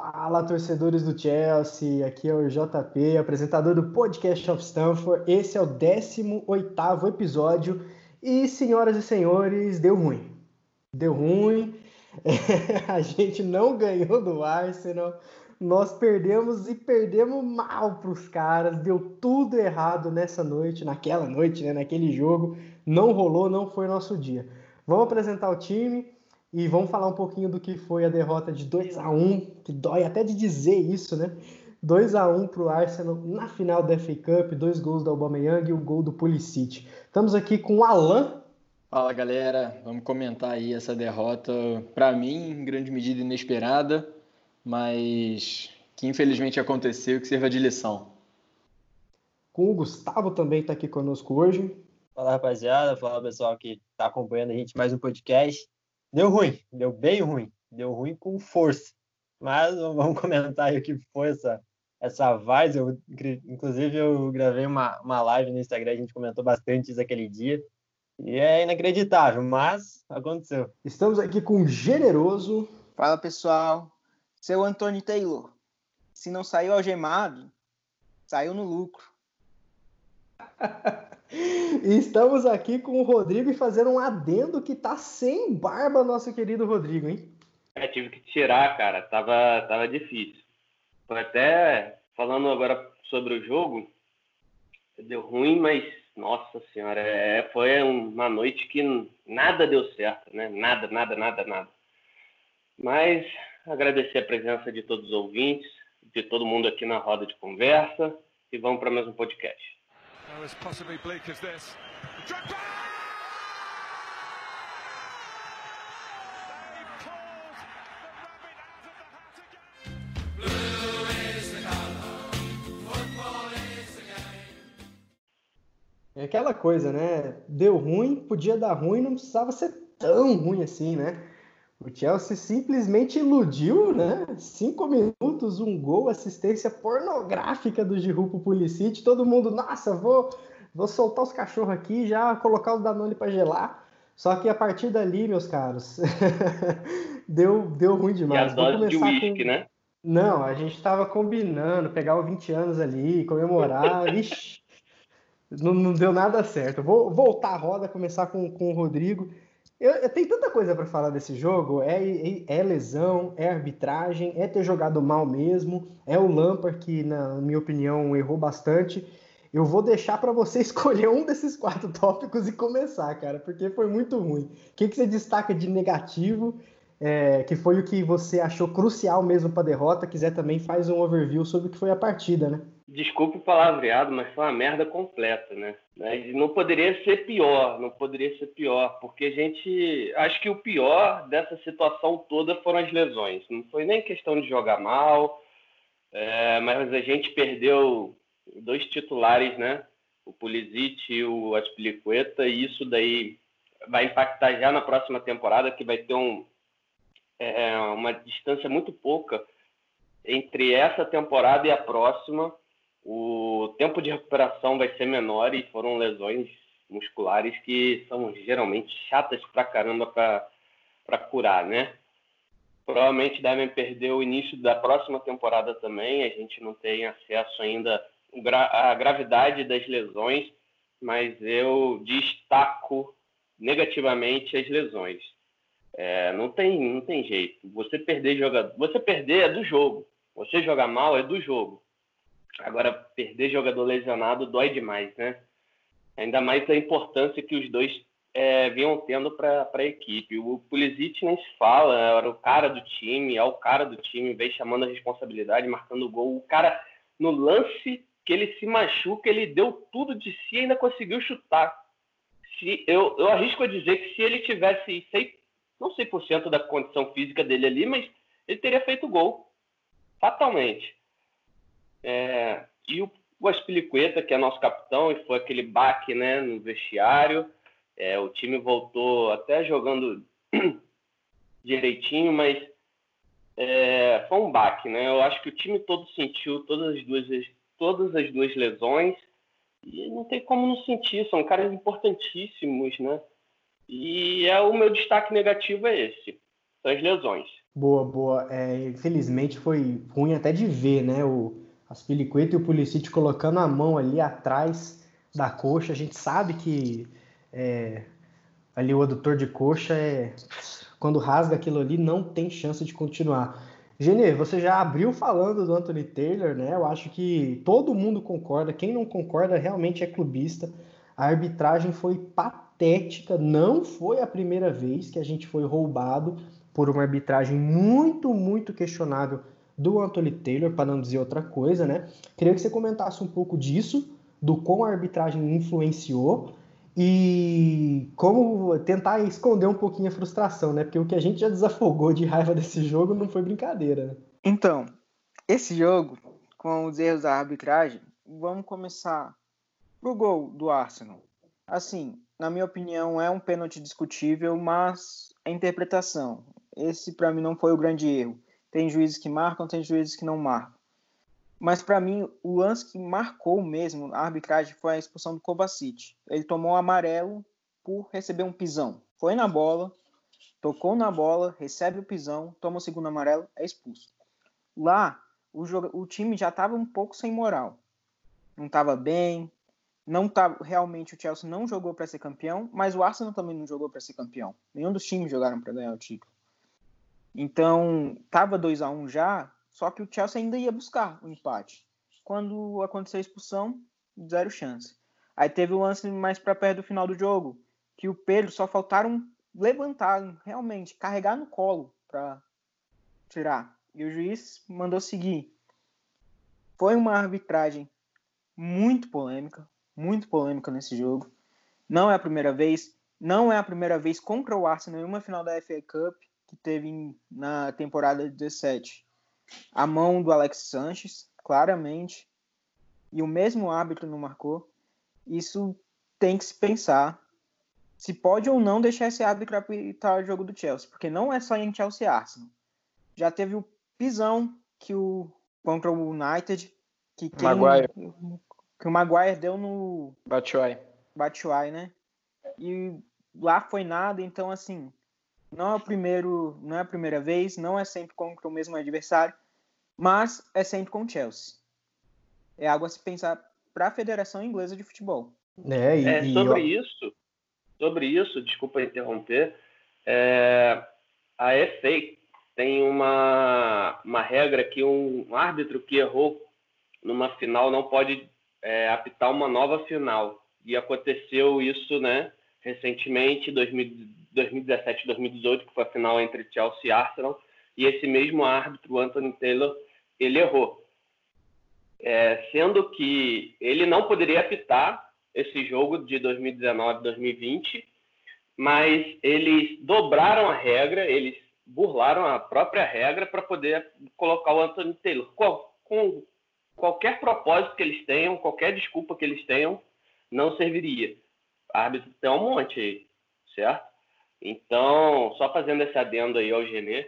Fala, torcedores do Chelsea. Aqui é o JP, apresentador do Podcast of Stanford. Esse é o 18º episódio e, senhoras e senhores, deu ruim. Deu ruim. a gente não ganhou do Arsenal. Nós perdemos e perdemos mal para os caras. Deu tudo errado nessa noite, naquela noite, né, naquele jogo. Não rolou, não foi nosso dia. Vamos apresentar o time. E vamos falar um pouquinho do que foi a derrota de 2 a 1 que dói até de dizer isso, né? 2 a 1 para o Arsenal na final da FA Cup, dois gols do Aubameyang e o um gol do Pulisic. Estamos aqui com o Alan. Fala galera, vamos comentar aí essa derrota, para mim, em grande medida inesperada, mas que infelizmente aconteceu, que sirva de lição. Com o Gustavo também está aqui conosco hoje. Fala rapaziada, fala pessoal que está acompanhando a gente mais um podcast. Deu ruim, deu bem ruim, deu ruim com força. Mas vamos comentar aí o que foi essa, essa Vaz. Eu, inclusive, eu gravei uma, uma live no Instagram, a gente comentou bastante isso aquele dia. E é inacreditável, mas aconteceu. Estamos aqui com o Generoso. Fala pessoal, seu Antônio Taylor. Se não saiu algemado, saiu no lucro. Estamos aqui com o Rodrigo e fazendo um adendo que tá sem barba, nosso querido Rodrigo, hein? É, tive que tirar, cara. Tava, tava difícil. Tô até falando agora sobre o jogo. Deu ruim, mas nossa senhora, é, foi uma noite que nada deu certo, né? Nada, nada, nada, nada. Mas agradecer a presença de todos os ouvintes, de todo mundo aqui na roda de conversa e vamos para mais um podcast as possibly bleak as this. Drogba! É aquela coisa, né? Deu ruim, podia dar ruim, não precisava ser tão ruim assim, né? O Chelsea simplesmente iludiu, né? Cinco minutos, um gol, assistência pornográfica do Giroud pro Pulisic. Todo mundo, nossa, vou, vou soltar os cachorros aqui já colocar os Danone para gelar. Só que a partir dali, meus caros, deu, deu ruim demais. E a dose de uísque, com... né? Não, a gente estava combinando, pegar os 20 anos ali, comemorar. Ixi, não, não deu nada certo. Vou voltar a roda, começar com, com o Rodrigo. Eu, eu tenho tanta coisa para falar desse jogo. É, é, é, lesão, é arbitragem, é ter jogado mal mesmo, é o Lampard que, na minha opinião, errou bastante. Eu vou deixar para você escolher um desses quatro tópicos e começar, cara, porque foi muito ruim. O que, que você destaca de negativo, é, que foi o que você achou crucial mesmo para a derrota? Quiser também faz um overview sobre o que foi a partida, né? desculpe o palavreado, mas foi uma merda completa, né? Não poderia ser pior, não poderia ser pior, porque a gente. Acho que o pior dessa situação toda foram as lesões. Não foi nem questão de jogar mal, é, mas a gente perdeu dois titulares, né? O Pulisic e o Aspilicueta, e isso daí vai impactar já na próxima temporada, que vai ter um, é, uma distância muito pouca entre essa temporada e a próxima o tempo de recuperação vai ser menor e foram lesões musculares que são geralmente chatas pra caramba para curar, né? Provavelmente devem perder o início da próxima temporada também. A gente não tem acesso ainda à gravidade das lesões, mas eu destaco negativamente as lesões. É, não tem não tem jeito. Você perder jogador, você perder é do jogo. Você jogar mal é do jogo. Agora, perder jogador lesionado dói demais, né? Ainda mais a importância que os dois é, vinham tendo para a equipe. O Pulisic nem se fala, era o cara do time, é o cara do time, vem chamando a responsabilidade, marcando o gol. O cara, no lance que ele se machuca, ele deu tudo de si e ainda conseguiu chutar. Se, eu, eu arrisco a dizer que se ele tivesse, não sei por cento da condição física dele ali, mas ele teria feito gol. Fatalmente. É, e o, o Aspilicueta, que é nosso capitão, e foi aquele baque né, no vestiário. É, o time voltou até jogando direitinho, mas é, foi um baque, né? Eu acho que o time todo sentiu todas as duas, todas as duas lesões e não tem como não sentir, são caras importantíssimos, né? E é o meu destaque negativo é esse, são as lesões. Boa, boa. É, infelizmente foi ruim até de ver, né? O Aspilicueta e o Pulisic colocando a mão ali atrás da coxa. A gente sabe que é, ali o adutor de coxa é quando rasga aquilo ali não tem chance de continuar. Genê, você já abriu falando do Anthony Taylor, né? Eu acho que todo mundo concorda. Quem não concorda realmente é clubista. A arbitragem foi patética. Não foi a primeira vez que a gente foi roubado por uma arbitragem muito, muito questionável do Anthony Taylor, para não dizer outra coisa, né? Queria que você comentasse um pouco disso, do como a arbitragem influenciou e como tentar esconder um pouquinho a frustração, né? Porque o que a gente já desafogou de raiva desse jogo não foi brincadeira, né? Então, esse jogo, com os erros da arbitragem, vamos começar pro gol do Arsenal. Assim, na minha opinião, é um pênalti discutível, mas é interpretação. Esse, para mim, não foi o grande erro. Tem juízes que marcam, tem juízes que não marcam. Mas, para mim, o lance que marcou mesmo a arbitragem foi a expulsão do Kovacic. Ele tomou amarelo por receber um pisão. Foi na bola, tocou na bola, recebe o pisão, toma o segundo amarelo, é expulso. Lá, o, jogo, o time já estava um pouco sem moral. Não estava bem, não tá realmente o Chelsea não jogou para ser campeão, mas o Arsenal também não jogou para ser campeão. Nenhum dos times jogaram para ganhar o título. Então, tava 2 a 1 um já, só que o Chelsea ainda ia buscar o empate. Quando aconteceu a expulsão, zero chance. Aí teve o lance mais para perto do final do jogo, que o Pedro só faltaram levantar, realmente, carregar no colo para tirar. E o juiz mandou seguir. Foi uma arbitragem muito polêmica, muito polêmica nesse jogo. Não é a primeira vez, não é a primeira vez contra o Arsenal em uma final da FA Cup que teve na temporada 17. A mão do Alex Sanches, claramente, e o mesmo árbitro não marcou. Isso tem que se pensar se pode ou não deixar esse árbitro apitar o jogo do Chelsea, porque não é só em Chelsea Arsenal. Já teve o pisão que o contra o United, que quem, Maguire. Que o Maguire deu no Batshuayi. Batshuayi, né? E lá foi nada, então assim, não é o primeiro, não é a primeira vez, não é sempre contra o mesmo adversário, mas é sempre com o Chelsea. É algo a se pensar para a Federação Inglesa de Futebol. É, e, É, e sobre ó, isso, sobre isso, desculpa interromper, é, a FA tem uma, uma regra que um árbitro que errou numa final não pode é, apitar uma nova final. E aconteceu isso, né, recentemente, 2000 2017 2018, que foi a final entre Chelsea e Arsenal, e esse mesmo árbitro, Anthony Taylor, ele errou. É, sendo que ele não poderia apitar esse jogo de 2019-2020, mas eles dobraram a regra, eles burlaram a própria regra para poder colocar o Anthony Taylor. Qual, com qualquer propósito que eles tenham, qualquer desculpa que eles tenham, não serviria. Árbitro tem um monte aí, certo? Então, só fazendo esse adendo aí ao Genê,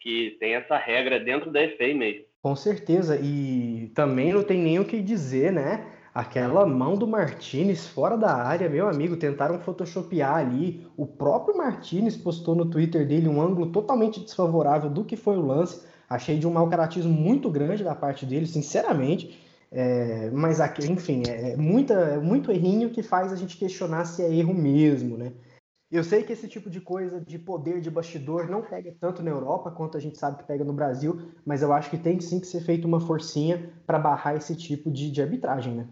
que tem essa regra dentro da FA mesmo. Com certeza, e também não tem nem o que dizer, né? Aquela mão do Martinez fora da área, meu amigo, tentaram photoshopear ali. O próprio Martinez postou no Twitter dele um ângulo totalmente desfavorável do que foi o lance. Achei de um mau caratismo muito grande da parte dele, sinceramente. É, mas aqui, enfim, é, muita, é muito errinho que faz a gente questionar se é erro mesmo, né? Eu sei que esse tipo de coisa de poder de bastidor não pega tanto na Europa quanto a gente sabe que pega no Brasil, mas eu acho que tem sim que ser feita uma forcinha para barrar esse tipo de, de arbitragem, né?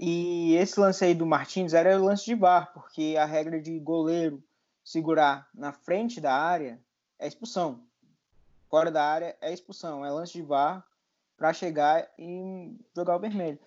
E esse lance aí do Martins era o lance de bar, porque a regra de goleiro segurar na frente da área é expulsão. Fora da área é expulsão, é lance de bar para chegar e jogar o vermelho.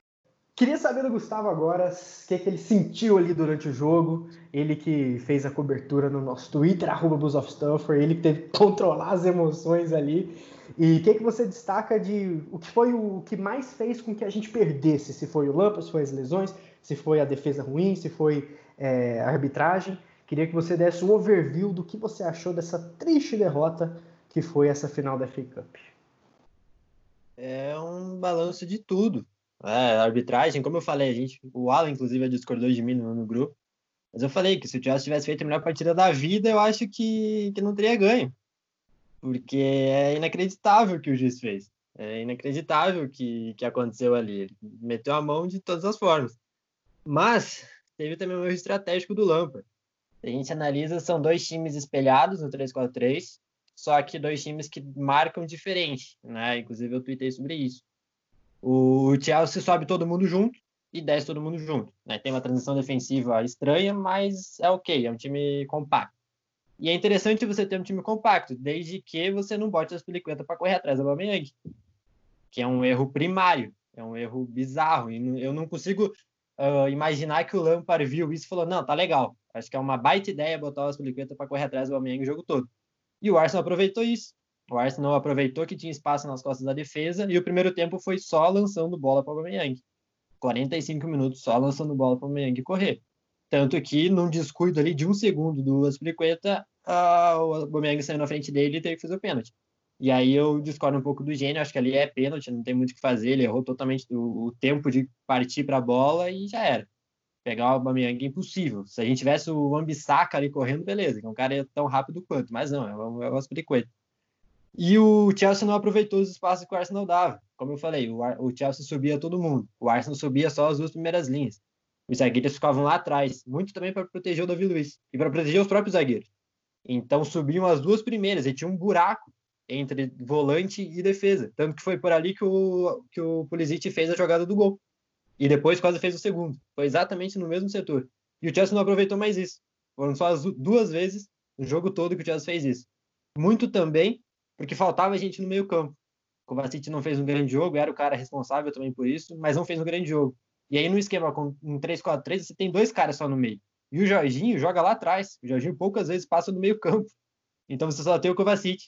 Queria saber do Gustavo agora o que, que ele sentiu ali durante o jogo. Ele que fez a cobertura no nosso Twitter, arroba Blues of Stanford, ele que teve que controlar as emoções ali. E o que, que você destaca de o que foi o que mais fez com que a gente perdesse? Se foi o Lampa, se foi as lesões, se foi a defesa ruim, se foi é, a arbitragem. Queria que você desse um overview do que você achou dessa triste derrota que foi essa final da FA Cup. É um balanço de tudo. É, arbitragem, como eu falei, a gente, o Alan, inclusive, discordou de mim no, no, grupo. Mas eu falei que se o Chelsea tivesse feito a melhor partida da vida, eu acho que, que não teria ganho. porque é inacreditável o que o juiz fez. É inacreditável o que, que aconteceu ali. Ele meteu a mão de todas as formas. Mas teve também o erro estratégico do Lampard. A gente analisa, são dois times espelhados no 3-4-3, só que dois times que marcam diferente, né? Inclusive eu tuitei sobre isso. O Chelsea sobe todo mundo junto e desce todo mundo junto. Né? Tem uma transição defensiva estranha, mas é ok, é um time compacto. E é interessante você ter um time compacto, desde que você não bote as peliquetas para correr atrás do Aubameyang, que é um erro primário, é um erro bizarro. E eu não consigo uh, imaginar que o Lampard viu isso e falou: não, tá legal, acho que é uma baita ideia botar as peliquetas para correr atrás do Aubameyang o jogo todo. E o Arsenal aproveitou isso. O Arsenal aproveitou que tinha espaço nas costas da defesa e o primeiro tempo foi só lançando bola para o Aubameyang. 45 minutos só lançando bola para o Aubameyang correr. Tanto que, num descuido ali de um segundo do Aspilicueta, uh, o Aubameyang saiu na frente dele e teve que fazer o pênalti. E aí eu discordo um pouco do gênio, acho que ali é pênalti, não tem muito o que fazer, ele errou totalmente o tempo de partir para a bola e já era. Pegar o Aubameyang é impossível. Se a gente tivesse o Ambissaca ali correndo, beleza, que é um cara tão rápido quanto, mas não, é o, é Aspilicueta. E o Chelsea não aproveitou os espaços que o Arsenal dava. Como eu falei, o, o Chelsea subia todo mundo. O Arsenal subia só as duas primeiras linhas. Os zagueiros ficavam lá atrás, muito também para proteger o Davi Luiz e para proteger os próprios zagueiros. Então subiam as duas primeiras e tinha um buraco entre volante e defesa. Tanto que foi por ali que o, que o Pulisic fez a jogada do gol. E depois quase fez o segundo. Foi exatamente no mesmo setor. E o Chelsea não aproveitou mais isso. Foram só as duas vezes no jogo todo que o Chelsea fez isso. Muito também porque faltava gente no meio campo. O Kovacic não fez um grande jogo, era o cara responsável também por isso, mas não fez um grande jogo. E aí no esquema com um 3-4-3, você tem dois caras só no meio. E o Jorginho joga lá atrás. O Jorginho poucas vezes passa no meio campo. Então você só tem o Kovacic.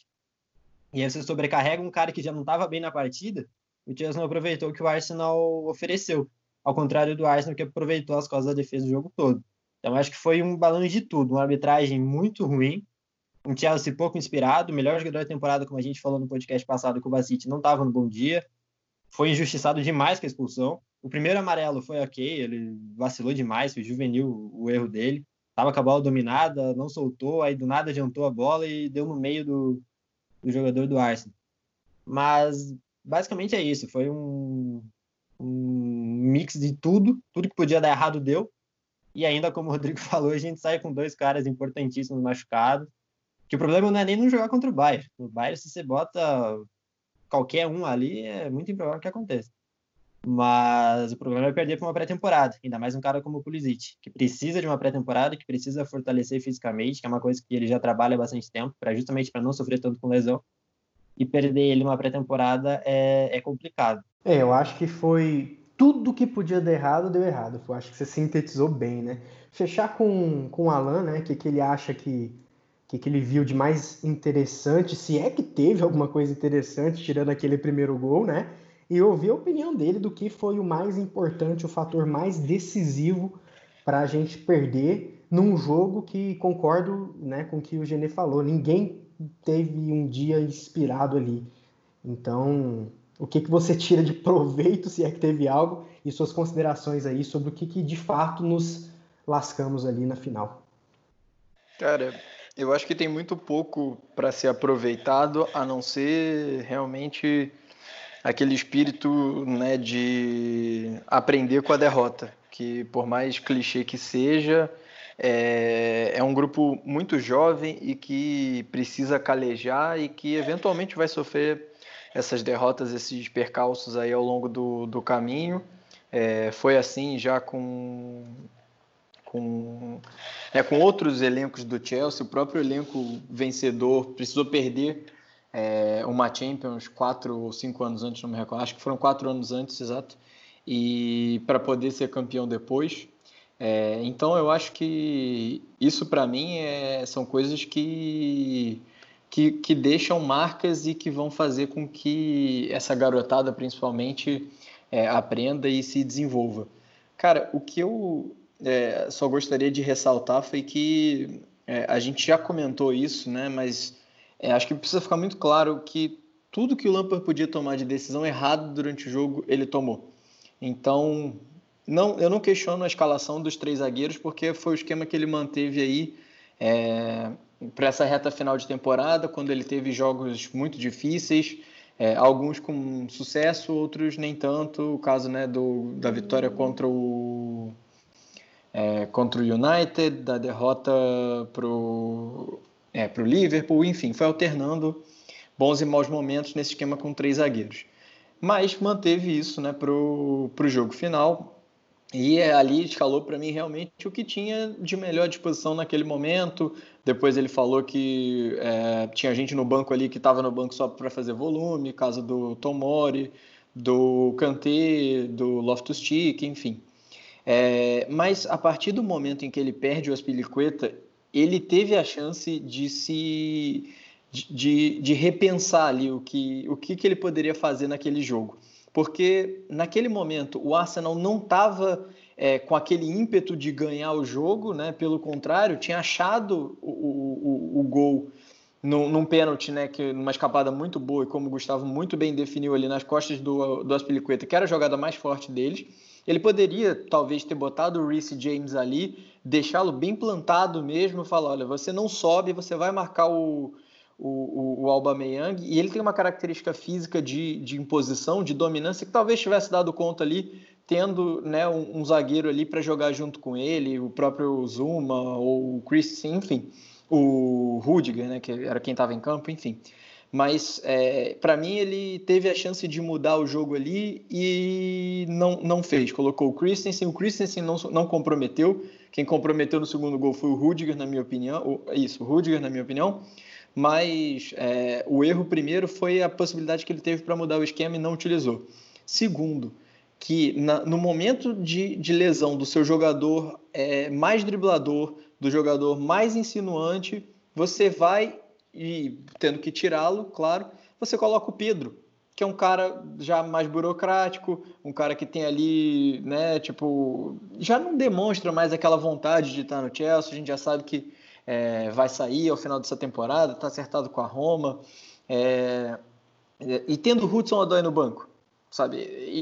E aí você sobrecarrega um cara que já não estava bem na partida, o Chelsea não aproveitou o que o Arsenal ofereceu. Ao contrário do Arsenal, que aproveitou as costas da defesa do jogo todo. Então, acho que foi um balanço de tudo. Uma arbitragem muito ruim. Um Chelsea pouco inspirado. O melhor jogador da temporada, como a gente falou no podcast passado, que o Kovacic não estava no bom dia. Foi injustiçado demais com a expulsão. O primeiro amarelo foi ok, ele vacilou demais, foi juvenil o erro dele. Tava com a bola dominada, não soltou, aí do nada adiantou a bola e deu no meio do, do jogador do Arsenal. Mas basicamente é isso. Foi um, um mix de tudo, tudo que podia dar errado deu. E ainda, como o Rodrigo falou, a gente sai com dois caras importantíssimos machucados. Que o problema não é nem não jogar contra o Bayern. O Bayern, se você bota qualquer um ali, é muito improvável que aconteça. Mas o problema é perder para uma pré-temporada, ainda mais um cara como o Pulisic, que precisa de uma pré-temporada, que precisa fortalecer fisicamente, que é uma coisa que ele já trabalha há bastante tempo, para justamente para não sofrer tanto com lesão. E perder ele uma pré-temporada é, é complicado. É, eu acho que foi tudo que podia dar errado, deu errado. Eu acho que você sintetizou bem, né? Fechar com, com o Alan, né? O que, que ele acha que, que, que ele viu de mais interessante, se é que teve alguma coisa interessante, tirando aquele primeiro gol, né? e ouvir a opinião dele do que foi o mais importante, o fator mais decisivo para a gente perder num jogo que concordo né, com o que o Genê falou. Ninguém teve um dia inspirado ali. Então, o que, que você tira de proveito, se é que teve algo, e suas considerações aí sobre o que, que de fato nos lascamos ali na final? Cara, eu acho que tem muito pouco para ser aproveitado, a não ser realmente aquele espírito né, de aprender com a derrota, que por mais clichê que seja, é, é um grupo muito jovem e que precisa calejar e que eventualmente vai sofrer essas derrotas, esses percalços aí ao longo do, do caminho. É, foi assim já com, com, é, com outros elencos do Chelsea, o próprio elenco vencedor precisou perder é, uma Champions quatro ou cinco anos antes, não me recordo, acho que foram quatro anos antes, exato, e para poder ser campeão depois. É, então eu acho que isso para mim é, são coisas que, que, que deixam marcas e que vão fazer com que essa garotada principalmente é, aprenda e se desenvolva. Cara, o que eu é, só gostaria de ressaltar foi que é, a gente já comentou isso, né? Mas é, acho que precisa ficar muito claro que tudo que o Lampard podia tomar de decisão errado durante o jogo, ele tomou. Então, não, eu não questiono a escalação dos três zagueiros, porque foi o esquema que ele manteve aí é, para essa reta final de temporada, quando ele teve jogos muito difíceis, é, alguns com sucesso, outros nem tanto. O caso né, do, da vitória contra o, é, contra o United, da derrota para o é, Liverpool, enfim, foi alternando bons e maus momentos nesse esquema com três zagueiros. Mas manteve isso né, para o jogo final. E ali escalou para mim realmente o que tinha de melhor disposição naquele momento. Depois ele falou que é, tinha gente no banco ali que estava no banco só para fazer volume, caso do Tomori, do Kanté, do Loftus-Cheek, enfim. É, mas a partir do momento em que ele perde o Aspilicueta, ele teve a chance de se de, de repensar ali o que, o que, que ele poderia fazer naquele jogo porque naquele momento o Arsenal não estava é, com aquele ímpeto de ganhar o jogo, né? pelo contrário, tinha achado o, o, o gol num, num pênalti, né, que numa escapada muito boa e como o Gustavo muito bem definiu ali nas costas do, do Aspilicueta, que era a jogada mais forte deles. Ele poderia talvez ter botado o Reece James ali, deixá-lo bem plantado mesmo, falar, olha, você não sobe, você vai marcar o, o, o, o e ele tem uma característica física de, de imposição, de dominância, que talvez tivesse dado conta ali, tendo né, um, um zagueiro ali para jogar junto com ele, o próprio Zuma ou o Chris, enfim, o Rudiger, né, que era quem estava em campo, enfim. Mas é, para mim ele teve a chance de mudar o jogo ali e não, não fez. Colocou o Christensen, o Christensen não, não comprometeu. Quem comprometeu no segundo gol foi o Rudiger, na minha opinião. Isso, o Rudiger, na minha opinião mas é, o erro primeiro foi a possibilidade que ele teve para mudar o esquema e não utilizou. Segundo, que na, no momento de, de, lesão do seu jogador é, mais driblador, do jogador mais insinuante, você vai, e tendo que tirá-lo, claro, você coloca o Pedro, que é um cara já mais burocrático, um cara que tem ali, né, tipo, já não demonstra mais aquela vontade de estar no Chelsea, a gente já sabe que é, vai sair ao final dessa temporada, está acertado com a Roma. É, e tendo Hudson Odoi no banco, sabe?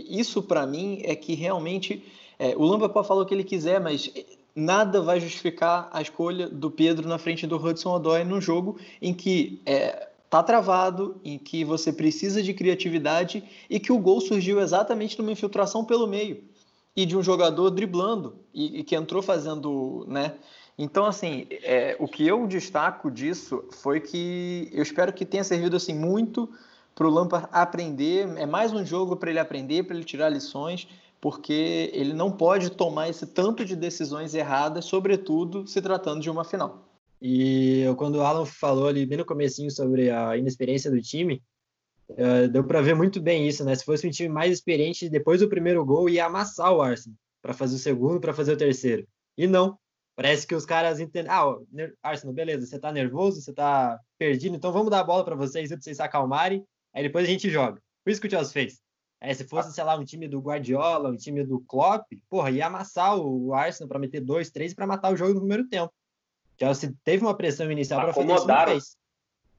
Isso para mim é que realmente é, o Lampard falou o que ele quiser, mas nada vai justificar a escolha do Pedro na frente do Hudson Odoi num jogo em que é, tá travado, em que você precisa de criatividade e que o gol surgiu exatamente numa infiltração pelo meio e de um jogador driblando e, e que entrou fazendo, né? Então, assim, é, o que eu destaco disso foi que eu espero que tenha servido assim muito para o Lampard aprender. É mais um jogo para ele aprender, para ele tirar lições, porque ele não pode tomar esse tanto de decisões erradas, sobretudo se tratando de uma final. E quando o Alan falou ali bem no comecinho sobre a inexperiência do time, uh, deu para ver muito bem isso, né? Se fosse um time mais experiente, depois do primeiro gol ia amassar o Arsenal para fazer o segundo, para fazer o terceiro. E não, Parece que os caras entendem. Ah, Arsenal, beleza, você tá nervoso, você tá perdido, então vamos dar a bola para vocês pra vocês se acalmarem, aí depois a gente joga. Por isso que o Chelsea fez. É, se fosse, sei lá, um time do Guardiola, um time do Klopp, porra, ia amassar o Arsenal para meter dois, três para matar o jogo no primeiro tempo. O Chelsea teve uma pressão inicial para fazer isso, não fez.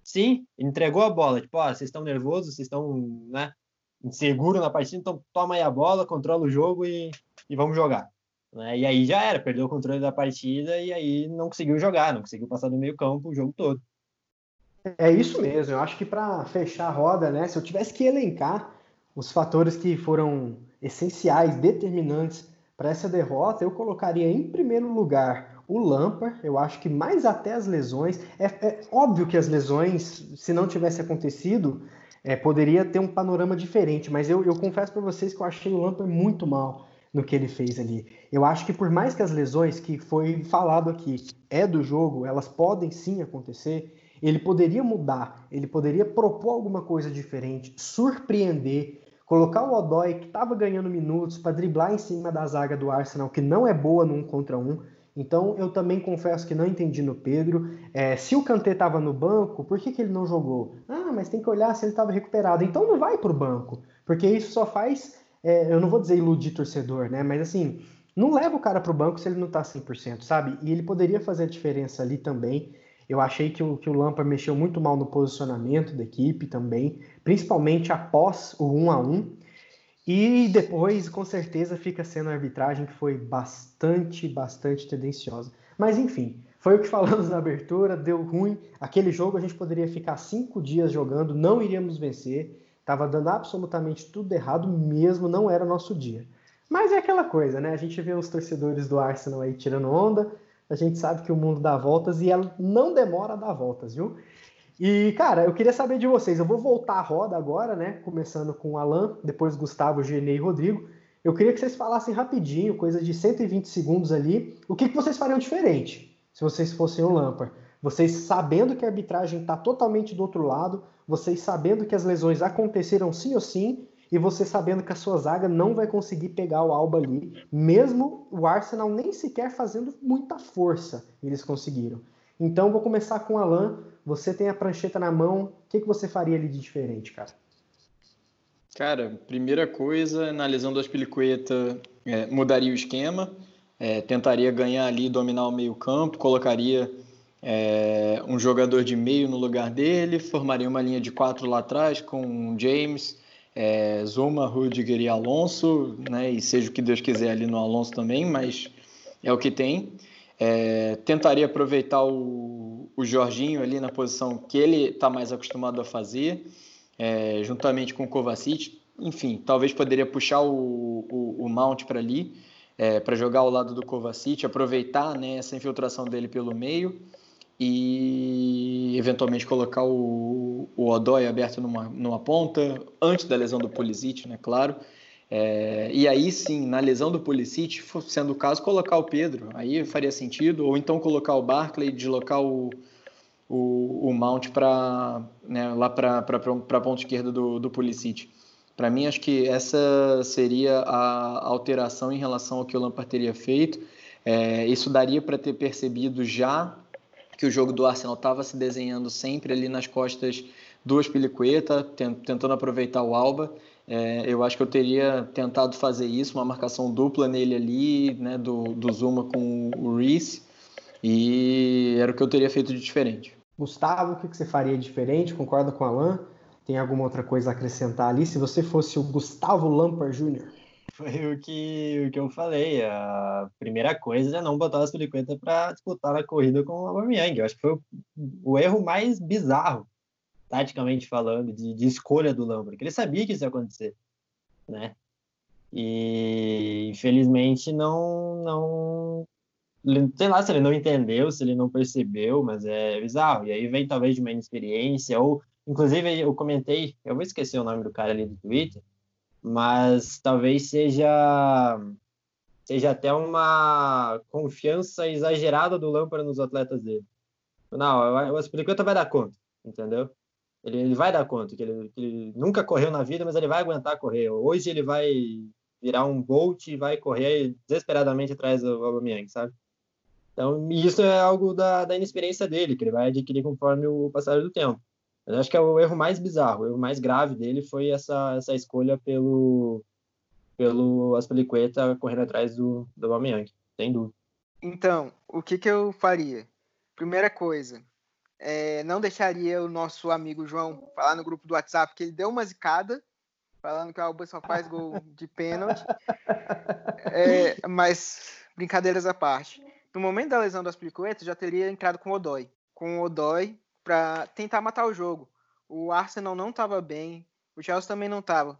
Sim, entregou a bola. Tipo, ó, vocês estão nervosos, vocês estão, né, inseguros na partida, então toma aí a bola, controla o jogo e, e vamos jogar. Né? E aí já era, perdeu o controle da partida e aí não conseguiu jogar, não conseguiu passar do meio campo o jogo todo. É isso mesmo, eu acho que para fechar a roda, né, se eu tivesse que elencar os fatores que foram essenciais, determinantes para essa derrota, eu colocaria em primeiro lugar o Lampard, eu acho que mais até as lesões. É, é óbvio que as lesões, se não tivesse acontecido, é, poderia ter um panorama diferente, mas eu, eu confesso para vocês que eu achei o Lampard muito mal no que ele fez ali. Eu acho que por mais que as lesões que foi falado aqui é do jogo, elas podem sim acontecer, ele poderia mudar, ele poderia propor alguma coisa diferente, surpreender, colocar o Odoi que estava ganhando minutos para driblar em cima da zaga do Arsenal, que não é boa no um contra um. Então eu também confesso que não entendi no Pedro. É, se o Kanté estava no banco, por que, que ele não jogou? Ah, mas tem que olhar se ele estava recuperado. Então não vai para o banco, porque isso só faz é, eu não vou dizer iludir torcedor, né? Mas assim, não leva o cara para o banco se ele não tá 100%, sabe? E ele poderia fazer a diferença ali também. Eu achei que o, que o Lampard mexeu muito mal no posicionamento da equipe também, principalmente após o 1 a 1 E depois, com certeza, fica sendo a arbitragem que foi bastante, bastante tendenciosa. Mas enfim, Foi o que falamos na abertura, deu ruim. Aquele jogo a gente poderia ficar cinco dias jogando, não iríamos vencer. Tava dando absolutamente tudo errado mesmo, não era nosso dia. Mas é aquela coisa, né? A gente vê os torcedores do Arsenal aí tirando onda, a gente sabe que o mundo dá voltas e ela não demora a dar voltas, viu? E, cara, eu queria saber de vocês. Eu vou voltar a roda agora, né? Começando com o Alan, depois Gustavo, Genei e Rodrigo. Eu queria que vocês falassem rapidinho, coisa de 120 segundos ali, o que, que vocês fariam diferente se vocês fossem o Lampard. Vocês sabendo que a arbitragem está totalmente do outro lado, vocês sabendo que as lesões aconteceram sim ou sim, e você sabendo que a sua zaga não vai conseguir pegar o Alba ali, mesmo o Arsenal nem sequer fazendo muita força, eles conseguiram. Então vou começar com o Alan. Você tem a prancheta na mão, o que, que você faria ali de diferente, cara? Cara, primeira coisa, analisando as piliqueta, é, mudaria o esquema é, tentaria ganhar ali, dominar o meio-campo, colocaria é, um jogador de meio no lugar dele, formaria uma linha de quatro lá atrás com James, é, Zuma, Rudiger e Alonso, né, e seja o que Deus quiser ali no Alonso também, mas é o que tem. É, tentaria aproveitar o, o, Jorginho ali na posição que ele está mais acostumado a fazer, é, juntamente com o Kovacic. Enfim, talvez poderia puxar o, o, o Mount para ali é, para jogar ao lado do Kovacic, aproveitar né, essa infiltração dele pelo meio e eventualmente colocar o, o Odói aberto numa, numa ponta, antes da lesão do Pulisic, né, claro. É, e aí sim, na lesão do Pulisic, sendo o caso, colocar o Pedro, aí faria sentido, ou então colocar o Barkley, deslocar o, o, o Mount pra, né, lá para a ponta esquerda do, do Pulisic. Para mim, acho que essa seria a alteração em relação ao que o Lampard teria feito. É, isso daria para ter percebido já que o jogo do Arsenal estava se desenhando sempre ali nas costas do Aspilicueta, tentando aproveitar o Alba. É, eu acho que eu teria tentado fazer isso, uma marcação dupla nele ali, né, do, do Zuma com o Reese, e era o que eu teria feito de diferente. Gustavo, o que você faria diferente? Concorda com o Alan? Tem alguma outra coisa a acrescentar ali? Se você fosse o Gustavo Lampard Jr. Foi o que, o que eu falei. A primeira coisa é não botar o Aspilicueta para disputar a corrida com o Aubameyang. Eu acho que foi o, o erro mais bizarro, taticamente falando, de, de escolha do que ele sabia que isso ia acontecer, né? E infelizmente não, não, sei lá se ele não entendeu, se ele não percebeu, mas é bizarro. E aí vem talvez de uma inexperiência ou Inclusive, eu comentei, eu vou esquecer o nome do cara ali do Twitter, mas talvez seja seja até uma confiança exagerada do Lampard nos atletas dele. Não, o Aspilicueta vai dar conta, entendeu? Ele, ele vai dar conta, que ele, ele, nunca correu na vida, mas ele vai aguentar correr. Hoje ele vai virar um Bolt e vai correr desesperadamente atrás do Aubameyang, sabe? Então, isso é algo da, da inexperiência dele, que ele vai adquirir conforme o passar do tempo. Eu acho que é o erro mais bizarro, o erro mais grave dele foi essa, essa escolha pelo, pelo Aspilicueta correndo atrás do, do Aubameyang, sem dúvida. Então, o que, que eu faria? Primeira coisa, é, não deixaria o nosso amigo João falar no grupo do WhatsApp que ele deu uma zicada, falando que o Alba só faz gol de pênalti. É, mas, brincadeiras à parte. No momento da lesão do Aspilicueta, já teria entrado com o Odói. Com o Odói, para tentar matar o jogo. O Arsenal não estava bem, o Chelsea também não estava.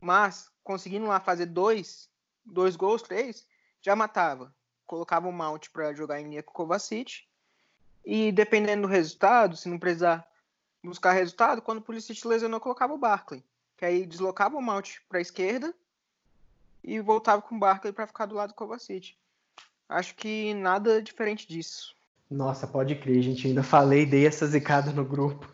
Mas conseguindo lá fazer dois, dois gols, três, já matava. Colocava o Mount para jogar em linha com o Kovacic. E dependendo do resultado, se não precisar buscar resultado, quando o Pulisic lesionou, colocava o Barkley. Que aí deslocava o Mount para a esquerda e voltava com o Barkley para ficar do lado do Kovacic. Acho que nada diferente disso. Nossa, pode crer, gente. Ainda falei, dei essa zicada no grupo.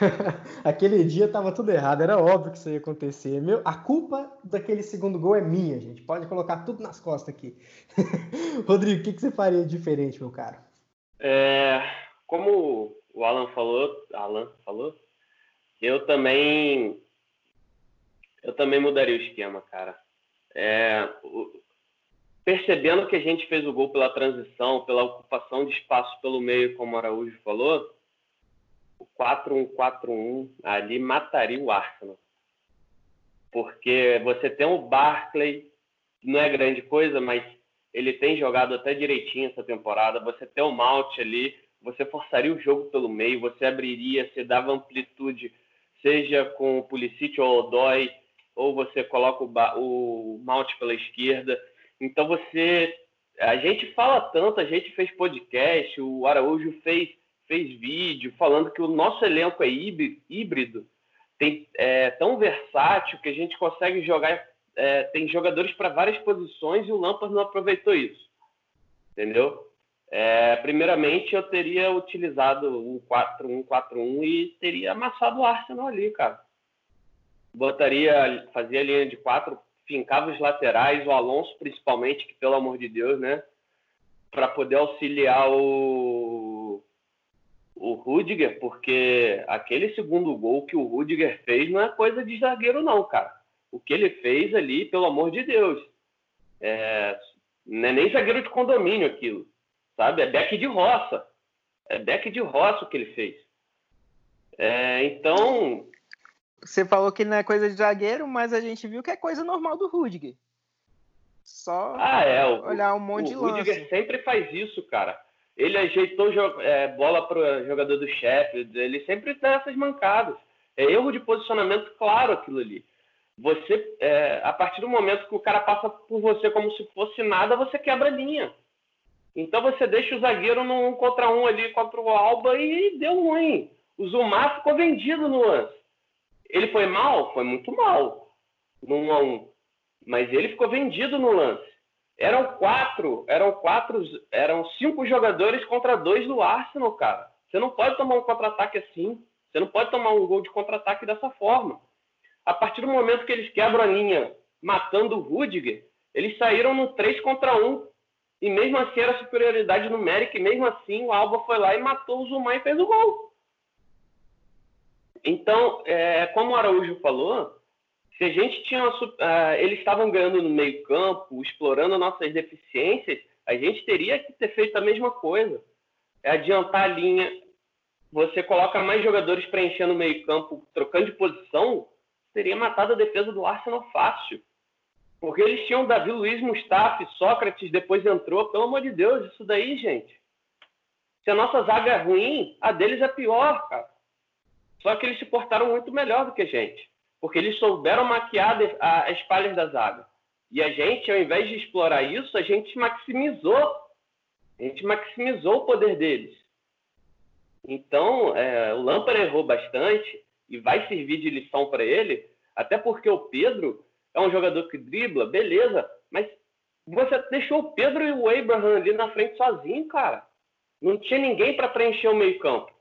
Aquele dia tava tudo errado, era óbvio que isso ia acontecer. Meu, a culpa daquele segundo gol é minha, gente. Pode colocar tudo nas costas aqui. Rodrigo, o que, que você faria diferente, meu caro? É, como o Alan falou, Alan falou, eu também eu também mudaria o esquema, cara. É, percebendo que a gente fez o gol pela transição, pela ocupação de espaço pelo meio, como o Araújo falou, o 4-1-4-1 ali mataria o Arsenal. Porque você tem o Barclay, não é grande coisa, mas ele tem jogado até direitinho essa temporada. Você tem o Mount ali, você forçaria o jogo pelo meio, você abriria, você dava amplitude, seja com o Pulisic ou o Odoi, ou você coloca o, o pela esquerda. Então você. A gente fala tanto, a gente fez podcast, o Araújo fez, fez vídeo falando que o nosso elenco é híbrido, tem, é tão versátil que a gente consegue jogar. É, tem jogadores para várias posições e o Lampard não aproveitou isso. Entendeu? É, primeiramente, eu teria utilizado um 4-1-4-1 e teria amassado o Arsenal ali, cara. Botaria, fazia a linha de quatro, fincava os laterais, o Alonso principalmente, que pelo amor de Deus, né? Para poder auxiliar o, o Rudiger, porque aquele segundo gol que o Rudiger fez não é coisa de zagueiro, não, cara. O que ele fez ali, pelo amor de Deus, é, não é nem zagueiro de condomínio aquilo sabe? É back de roça. É back de roça o que ele fez. É, então. Você falou que não é coisa de zagueiro, mas a gente viu que é coisa normal do Rudiger. Só ah, é, o, olhar um monte o de lance. O Rudiger sempre faz isso, cara. Ele ajeitou é, bola para o jogador do Sheffield, ele sempre dá essas mancadas. É erro de posicionamento claro aquilo ali. Você, é, a partir do momento que o cara passa por você como se fosse nada, você quebra a linha. Então você deixa o zagueiro num um contra um ali contra o Alba e deu ruim. O Zumar ficou vendido no lance. Ele foi mal? Foi muito mal. Num a um. Mas ele ficou vendido no lance. Eram quatro, eram quatro, eram cinco jogadores contra dois do Arsenal, cara. Você não pode tomar um contra-ataque assim. Você não pode tomar um gol de contra-ataque dessa forma. A partir do momento que eles quebram a linha matando o Rudiger, eles saíram no 3 contra 1 e mesmo assim era superioridade numérica, e mesmo assim o Alba foi lá e matou o Zuma e fez o gol. Então, é, como o Araújo falou, se a gente tinha. Uh, eles estavam ganhando no meio-campo, explorando nossas deficiências, a gente teria que ter feito a mesma coisa. É adiantar a linha. Você coloca mais jogadores preenchendo o meio-campo, trocando de posição, teria matado a defesa do Arsenal fácil. Porque eles tinham Davi Luiz, Mustafa, Sócrates, depois entrou. Pelo amor de Deus, isso daí, gente. Se a nossa zaga é ruim, a deles é pior, cara. Só que eles se portaram muito melhor do que a gente. Porque eles souberam maquiar as falhas da zaga. E a gente, ao invés de explorar isso, a gente maximizou. A gente maximizou o poder deles. Então, é, o Lampard errou bastante e vai servir de lição para ele, até porque o Pedro é um jogador que dribla, beleza, mas você deixou o Pedro e o Abraham ali na frente sozinho, cara. Não tinha ninguém para preencher o meio-campo.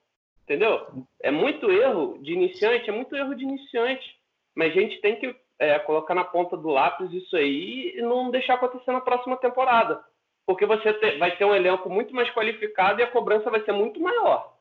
Entendeu? É muito erro de iniciante, é muito erro de iniciante. Mas a gente tem que é, colocar na ponta do lápis isso aí e não deixar acontecer na próxima temporada. Porque você vai ter um elenco muito mais qualificado e a cobrança vai ser muito maior.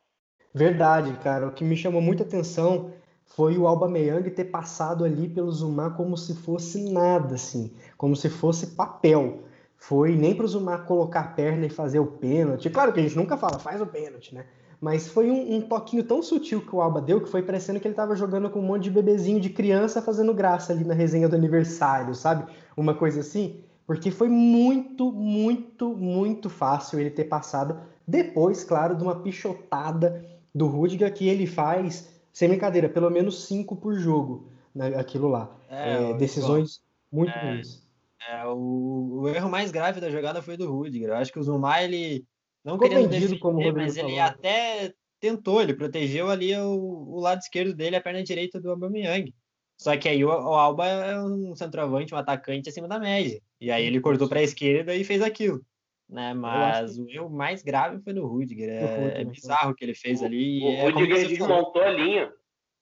Verdade, cara. O que me chamou muita atenção foi o Aubameyang ter passado ali pelo Zuma como se fosse nada, assim, como se fosse papel. Foi nem para o Zuma colocar a perna e fazer o pênalti. Claro que a gente nunca fala, faz o pênalti, né? Mas foi um, um toquinho tão sutil que o Alba deu que foi parecendo que ele estava jogando com um monte de bebezinho de criança fazendo graça ali na resenha do aniversário, sabe? Uma coisa assim. Porque foi muito, muito, muito fácil ele ter passado. Depois, claro, de uma pichotada do Rudiger que ele faz sem brincadeira, pelo menos cinco por jogo, né, aquilo lá. É, é, decisões muito é, ruins. É, o, o, erro mais grave da jogada foi do Rudiger. Eu acho que o Zuma, ele não querendo defender, como mas falou. ele até tentou, ele protegeu ali o, o, lado esquerdo dele, a perna direita do Aubameyang. Só que aí o, o, Alba é um centroavante, um atacante acima da média. E aí ele cortou para a esquerda e fez aquilo né? Mas que... o erro mais grave foi no Rudiger. É, é bizarro o que ele fez ali. O, é, Rudiger desmontou a linha.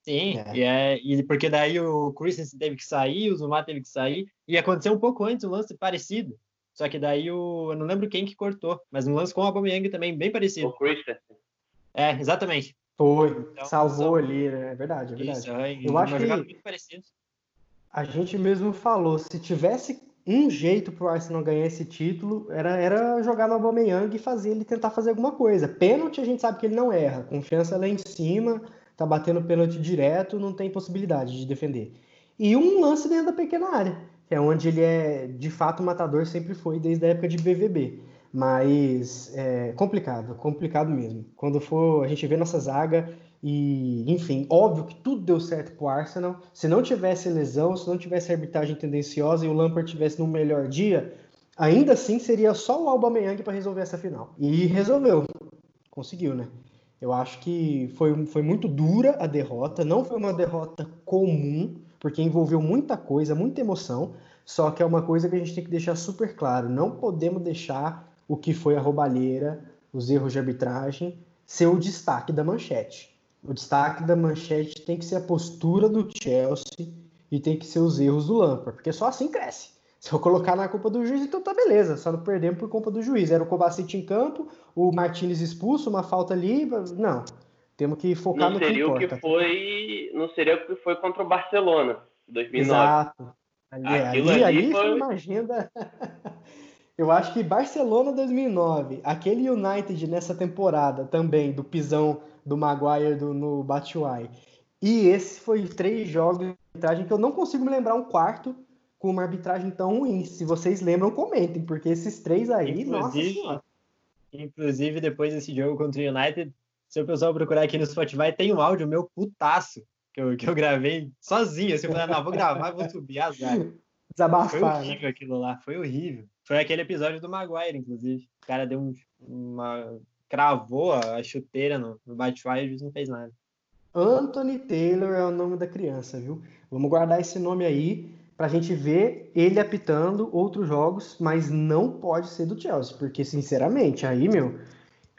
Sim, é. E, é, e porque daí o Christensen teve que sair, o Zuma teve que sair, e aconteceu um pouco antes um lance parecido. Só que daí o. Eu não lembro quem que cortou, mas um lance com o Aubameyang também, bem parecido. O Christensen. É, exatamente. Foi, então, salvou ali, né? É verdade, é verdade. Isso, é, eu acho que a gente mesmo falou, se tivesse um jeito pro Arsenal ganhar esse título era, era jogar no Aubameyang e fazer ele tentar fazer alguma coisa. Pênalti a gente sabe que ele não erra, confiança lá em cima, tá batendo pênalti direto, não tem possibilidade de defender. E um lance dentro da pequena área. Que é onde ele é de fato matador, sempre foi desde a época de BVB. Mas é complicado, complicado mesmo. Quando for a gente vê nossa zaga e, enfim, óbvio que tudo deu certo pro Arsenal. Se não tivesse lesão, se não tivesse arbitragem tendenciosa e o Lampard tivesse no melhor dia, ainda assim seria só o Aubameyang para resolver essa final. E resolveu. Conseguiu, né? Eu acho que foi, foi muito dura a derrota, não foi uma derrota comum, porque envolveu muita coisa, muita emoção, só que é uma coisa que a gente tem que deixar super claro, não podemos deixar o que foi a roubalheira, os erros de arbitragem, ser o destaque da manchete. O destaque da manchete tem que ser a postura do Chelsea e tem que ser os erros do Lampard, porque só assim cresce. Se eu colocar na culpa do juiz, então tá beleza, só não perdemos por culpa do juiz. Era o Kovacic em campo, o Martinez expulso, uma falta ali, não. Temos que focar não no seria que importa. O que foi, não seria o que foi contra o Barcelona, 2009. Exato. Ali, ali, ali, ali foi uma agenda... Eu acho que Barcelona 2009, aquele United nessa temporada também, do pisão do Maguire do, no Batshuayi. E esse foi três jogos de arbitragem que eu não consigo me lembrar um quarto com uma arbitragem tão ruim. Se vocês lembram, comentem, porque esses três aí, inclusive, nossa Inclusive, depois desse jogo contra o United, se o pessoal procurar aqui no Spotify, tem um áudio meu putaço que eu, que eu gravei sozinho. Assim, eu falei, não, vou gravar, vou subir azar. Desabafar. Foi né? horrível né? aquilo lá, foi horrível. Foi aquele episódio do Maguire, inclusive. O cara deu um, uma. cravou a chuteira no, no Batshuayi e o juiz não fez nada. Anthony Taylor é o nome da criança, viu? Vamos guardar esse nome aí para a gente ver ele apitando outros jogos, mas não pode ser do Chelsea, porque sinceramente, aí, meu,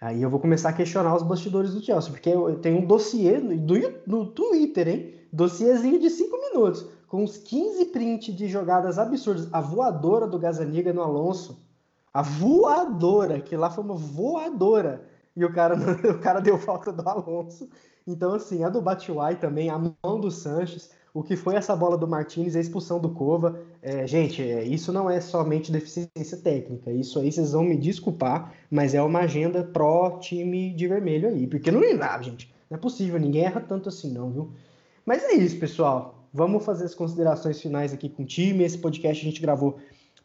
aí eu vou começar a questionar os bastidores do Chelsea, porque eu tenho um dossiê no, no Twitter, hein? Dossiêzinho de 5 minutos, com uns 15 prints de jogadas absurdas. A voadora do Gazaniga no Alonso, a voadora, que lá foi uma voadora, e o cara, o cara deu falta do Alonso. Então, assim, a do Batshuayi também, a mão do Sanches, o que foi essa bola do Martinez, a expulsão do Cova. É, gente, é, isso não é somente deficiência técnica. Isso aí vocês vão me desculpar, mas é uma agenda pró-time de vermelho aí. Porque não é nada, gente. Não é possível, ninguém erra tanto assim, não, viu? Mas é isso, pessoal. Vamos fazer as considerações finais aqui com o time. Esse podcast a gente gravou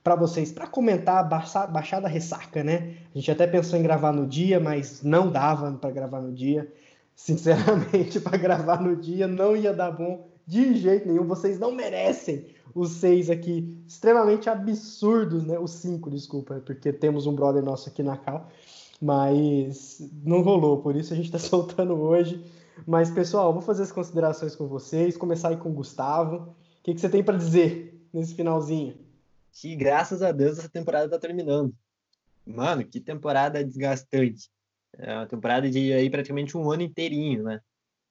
para vocês, para comentar baixar da ressaca, né? A gente até pensou em gravar no dia, mas não dava para gravar no dia. Sinceramente, para gravar no dia não ia dar bom de jeito nenhum. Vocês não merecem os seis aqui, extremamente absurdos, né? Os cinco, desculpa, porque temos um brother nosso aqui na cal. Mas não rolou, por isso a gente está soltando hoje. Mas, pessoal, vou fazer as considerações com vocês. Começar aí com o Gustavo. O que, que você tem para dizer nesse finalzinho? Que graças a Deus essa temporada está terminando. Mano, que temporada desgastante. É uma temporada de aí praticamente um ano inteirinho, né?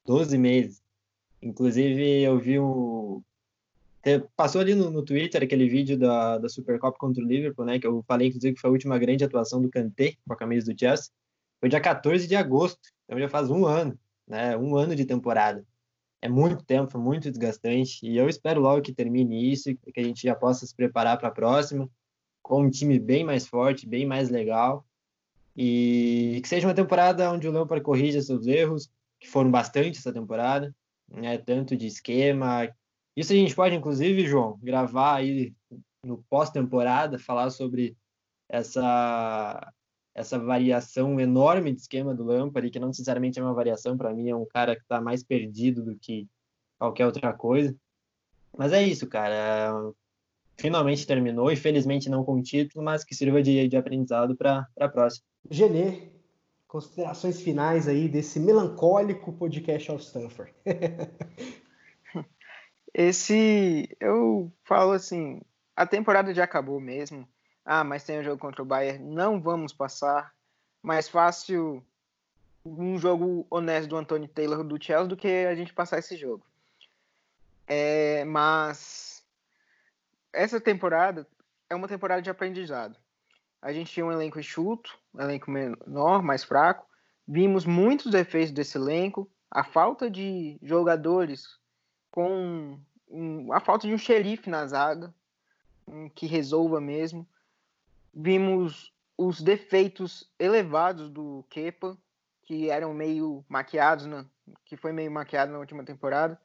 12 meses. Inclusive, eu vi um. Passou ali no, no Twitter aquele vídeo da, da Supercopa contra o Liverpool, né? Que eu falei, inclusive, que foi a última grande atuação do Kanté com a camisa do Chelsea. Foi dia 14 de agosto, então já faz um ano, né? Um ano de temporada. É muito tempo, muito desgastante. E eu espero logo que termine isso que a gente já possa se preparar para a próxima com um time bem mais forte, bem mais legal. E que seja uma temporada onde o Lampard corrija seus erros, que foram bastante essa temporada, né, tanto de esquema. Isso a gente pode, inclusive, João, gravar aí no pós-temporada, falar sobre essa essa variação enorme de esquema do Lampard, que não necessariamente é uma variação, para mim é um cara que está mais perdido do que qualquer outra coisa. Mas é isso, cara. Finalmente terminou, infelizmente não com título, mas que sirva de, de aprendizado para a próxima. Genê, considerações finais aí desse melancólico podcast ao Stanford. Esse, eu falo assim, a temporada já acabou mesmo. Ah, mas tem um jogo contra o Bayern, não vamos passar. Mais fácil um jogo honesto do Anthony Taylor do Chelsea do que a gente passar esse jogo. É, mas essa temporada é uma temporada de aprendizado. A gente tinha um elenco enxuto, um elenco menor, mais fraco. Vimos muitos defeitos desse elenco, a falta de jogadores com um, a falta de um xerife na zaga um, que resolva mesmo. Vimos os defeitos elevados do Kepa, que eram meio maquiados, né? que foi meio maquiado na última temporada.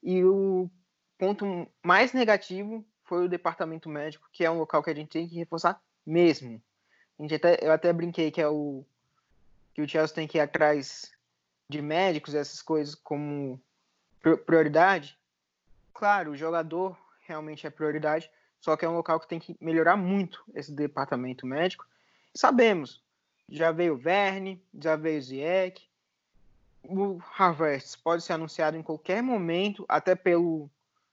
E o ponto mais negativo foi o departamento médico, que é um local que a gente tem que reforçar mesmo. A gente até, eu até brinquei que é o que o Chelsea tem que ir atrás de médicos, essas coisas como prioridade. Claro, o jogador realmente é prioridade, só que é um local que tem que melhorar muito esse departamento médico. Sabemos, já veio o Verne, já veio o Ziyech, o Havertz pode ser anunciado em qualquer momento, até pelo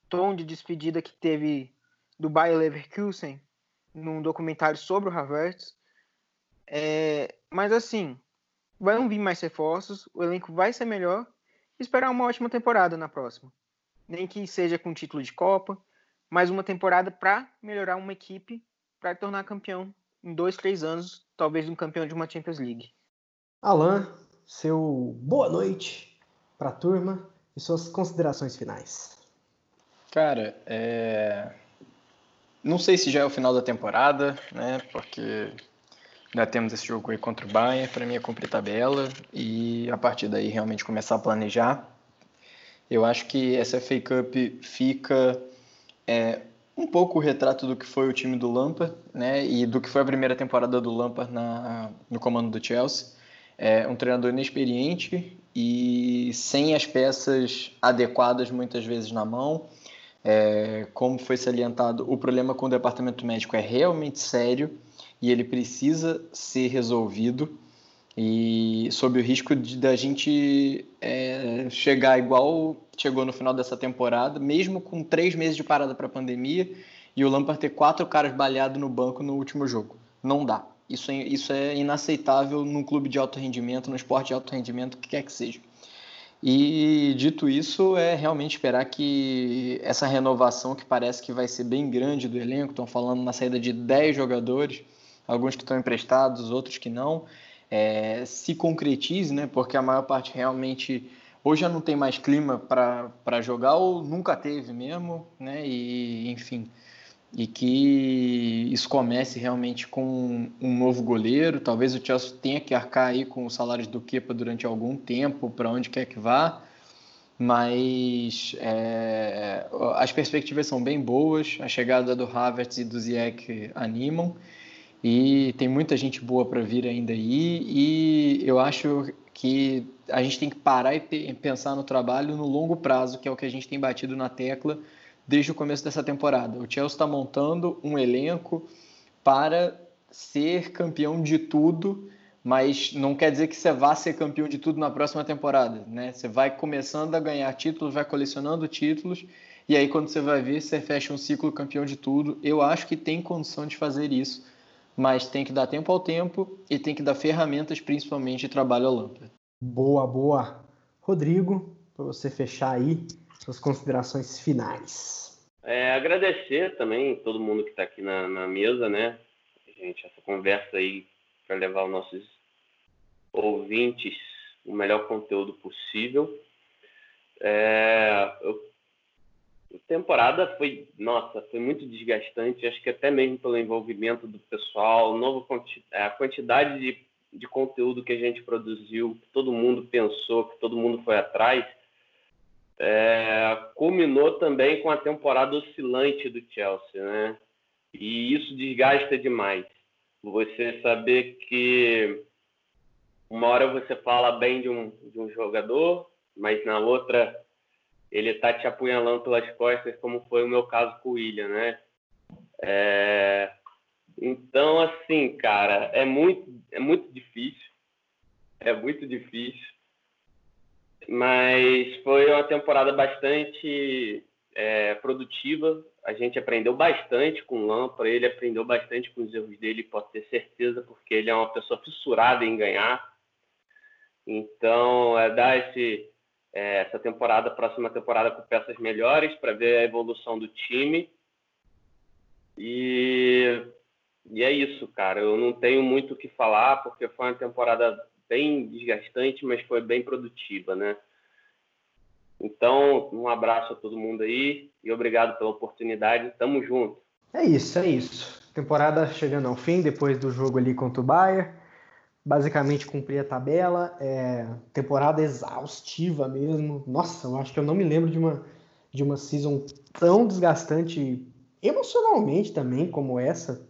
tom de despedida que teve do Bayer Leverkusen num documentário sobre o Havertz. É, mas assim, vão vir mais reforços, o elenco vai ser melhor e esperar uma ótima temporada na próxima. Nem que seja com título de Copa, mas uma temporada para melhorar uma equipe para tornar campeão em dois, três anos, talvez um campeão de uma Champions League. Alan, seu boa noite para a turma e suas considerações finais. Cara, é... não sei se já é o final da temporada, né? Porque ainda temos esse jogo aí contra o Bayern, para mim é cumprir tabela e a partir daí realmente começar a planejar. Eu acho que essa FA Cup fica é, um pouco o retrato do que foi o time do Lampard, né? E do que foi a primeira temporada do Lampard na, no comando do Chelsea é um treinador inexperiente e sem as peças adequadas muitas vezes na mão. É, como foi salientado, o problema com o departamento médico é realmente sério e ele precisa ser resolvido. E sob o risco de da gente é, chegar igual chegou no final dessa temporada, mesmo com três meses de parada para a pandemia, e o Lampard ter quatro caras baleados no banco no último jogo. Não dá. Isso é, isso é inaceitável num clube de alto rendimento, no esporte de alto rendimento, o que quer que seja. E dito isso, é realmente esperar que essa renovação, que parece que vai ser bem grande do elenco, estão falando na saída de 10 jogadores, alguns que estão emprestados, outros que não, é, se concretize, né? Porque a maior parte realmente hoje já não tem mais clima para jogar ou nunca teve mesmo, né? E enfim, e que isso comece realmente com um novo goleiro. Talvez o Chelsea tenha que arcar aí com os salários do Kepa durante algum tempo, para onde quer que vá. Mas é, as perspectivas são bem boas. A chegada do Havertz e do Ziyech animam. E tem muita gente boa para vir ainda aí. E eu acho que a gente tem que parar e pensar no trabalho no longo prazo, que é o que a gente tem batido na tecla desde o começo dessa temporada. O Chelsea está montando um elenco para ser campeão de tudo, mas não quer dizer que você vá ser campeão de tudo na próxima temporada, né? Você vai começando a ganhar títulos, vai colecionando títulos, e aí quando você vai ver, você fecha um ciclo campeão de tudo. Eu acho que tem condição de fazer isso, mas tem que dar tempo ao tempo e tem que dar ferramentas, principalmente trabalho ao lâmpada. Boa, boa. Rodrigo, para você fechar aí suas considerações finais. É, agradecer também todo mundo que está aqui na, na, mesa, né? Gente, essa conversa aí para levar os nossos ouvintes o melhor conteúdo possível. É, eu, a temporada foi, nossa, foi muito desgastante. Acho que até mesmo pelo envolvimento do pessoal, novo, a quantidade de, de conteúdo que a gente produziu, que todo mundo pensou, que todo mundo foi atrás é, culminou também com a temporada oscilante do Chelsea, né? E isso desgasta demais. Você saber que uma hora você fala bem de um, de um jogador, mas na outra ele tá te apunhalando pelas costas, como foi o meu caso com o William, né? É, então, assim, cara, é muito, é muito difícil. É muito difícil mas foi uma temporada bastante é, produtiva. A gente aprendeu bastante com o Lampa, ele aprendeu bastante com os erros dele, pode ter certeza, porque ele é uma pessoa fissurada em ganhar. Então, é dar esse, é, essa temporada, próxima temporada com peças melhores para ver a evolução do time. E, e é isso, cara. Eu não tenho muito o que falar, porque foi uma temporada bem desgastante, mas foi bem produtiva, né? Então, um abraço a todo mundo aí e obrigado pela oportunidade. Tamo junto. É isso, é isso. Temporada chegando ao fim depois do jogo ali contra o Bayern. Basicamente cumprir a tabela. É, temporada exaustiva mesmo. Nossa, eu acho que eu não me lembro de uma, de uma season tão desgastante emocionalmente também, como essa,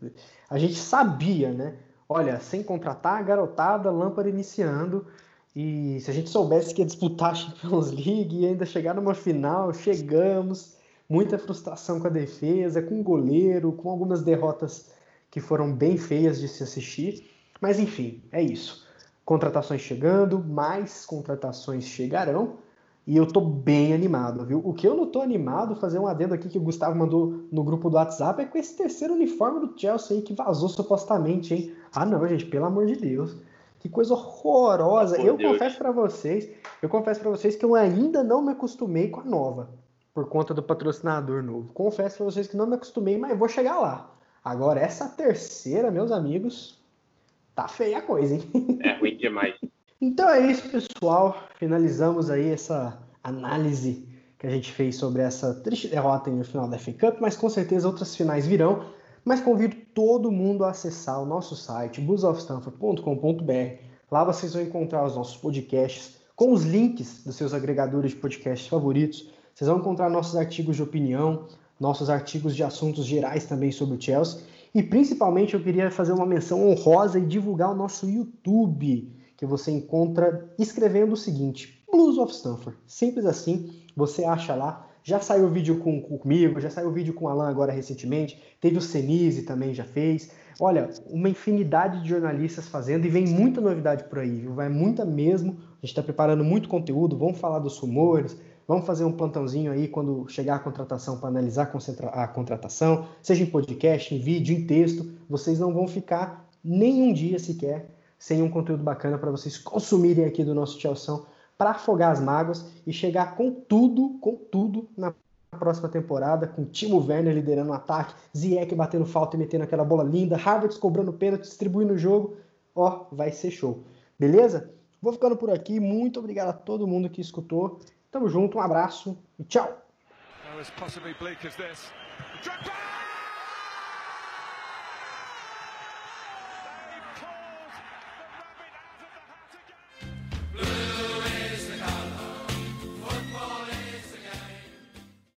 a gente sabia, né? Olha, sem contratar, garotada, lâmpada iniciando. E se a gente soubesse que ia disputar a Champions League e ainda chegar numa final, chegamos. Muita frustração com a defesa, com o goleiro, com algumas derrotas que foram bem feias de se assistir. Mas enfim, é isso. Contratações chegando, mais contratações chegarão. E eu tô bem animado, viu? O que eu não tô animado, fazer um adendo aqui que o Gustavo mandou no grupo do WhatsApp, é com esse terceiro uniforme do Chelsea aí que vazou supostamente, hein? Ah, não, gente, pelo amor de Deus. Que coisa horrorosa. Por eu Deus. confesso para vocês, eu confesso para vocês que eu ainda não me acostumei com a nova, por conta do patrocinador novo. Confesso para vocês que não me acostumei, mas vou chegar lá. Agora, essa terceira, meus amigos, tá feia a coisa, hein? É ruim demais. então é isso, pessoal. Finalizamos aí essa análise que a gente fez sobre essa triste derrota no final da FA Cup, mas com certeza outras finais virão. Mas convido todo mundo acessar o nosso site, busofstanford.com.br. Lá vocês vão encontrar os nossos podcasts com os links dos seus agregadores de podcasts favoritos. Vocês vão encontrar nossos artigos de opinião, nossos artigos de assuntos gerais também sobre o Chelsea. E principalmente eu queria fazer uma menção honrosa e divulgar o nosso YouTube, que você encontra escrevendo o seguinte: Blues of Stanford. Simples assim, você acha lá. Já saiu vídeo com, comigo, já saiu vídeo com o Alan agora recentemente, teve o Senise também já fez. Olha, uma infinidade de jornalistas fazendo e vem muita novidade por aí, viu? Vai muita mesmo. A gente está preparando muito conteúdo, vamos falar dos rumores, vamos fazer um plantãozinho aí quando chegar a contratação para analisar a contratação, seja em podcast, em vídeo, em texto. Vocês não vão ficar nenhum dia sequer sem um conteúdo bacana para vocês consumirem aqui do nosso Chelsea para afogar as mágoas e chegar com tudo, com tudo na próxima temporada, com Timo Werner liderando o ataque, Ziyech batendo falta e metendo aquela bola linda, Harvard cobrando pênalti, distribuindo o jogo. Ó, vai ser show. Beleza? Vou ficando por aqui. Muito obrigado a todo mundo que escutou. Tamo junto, um abraço e tchau.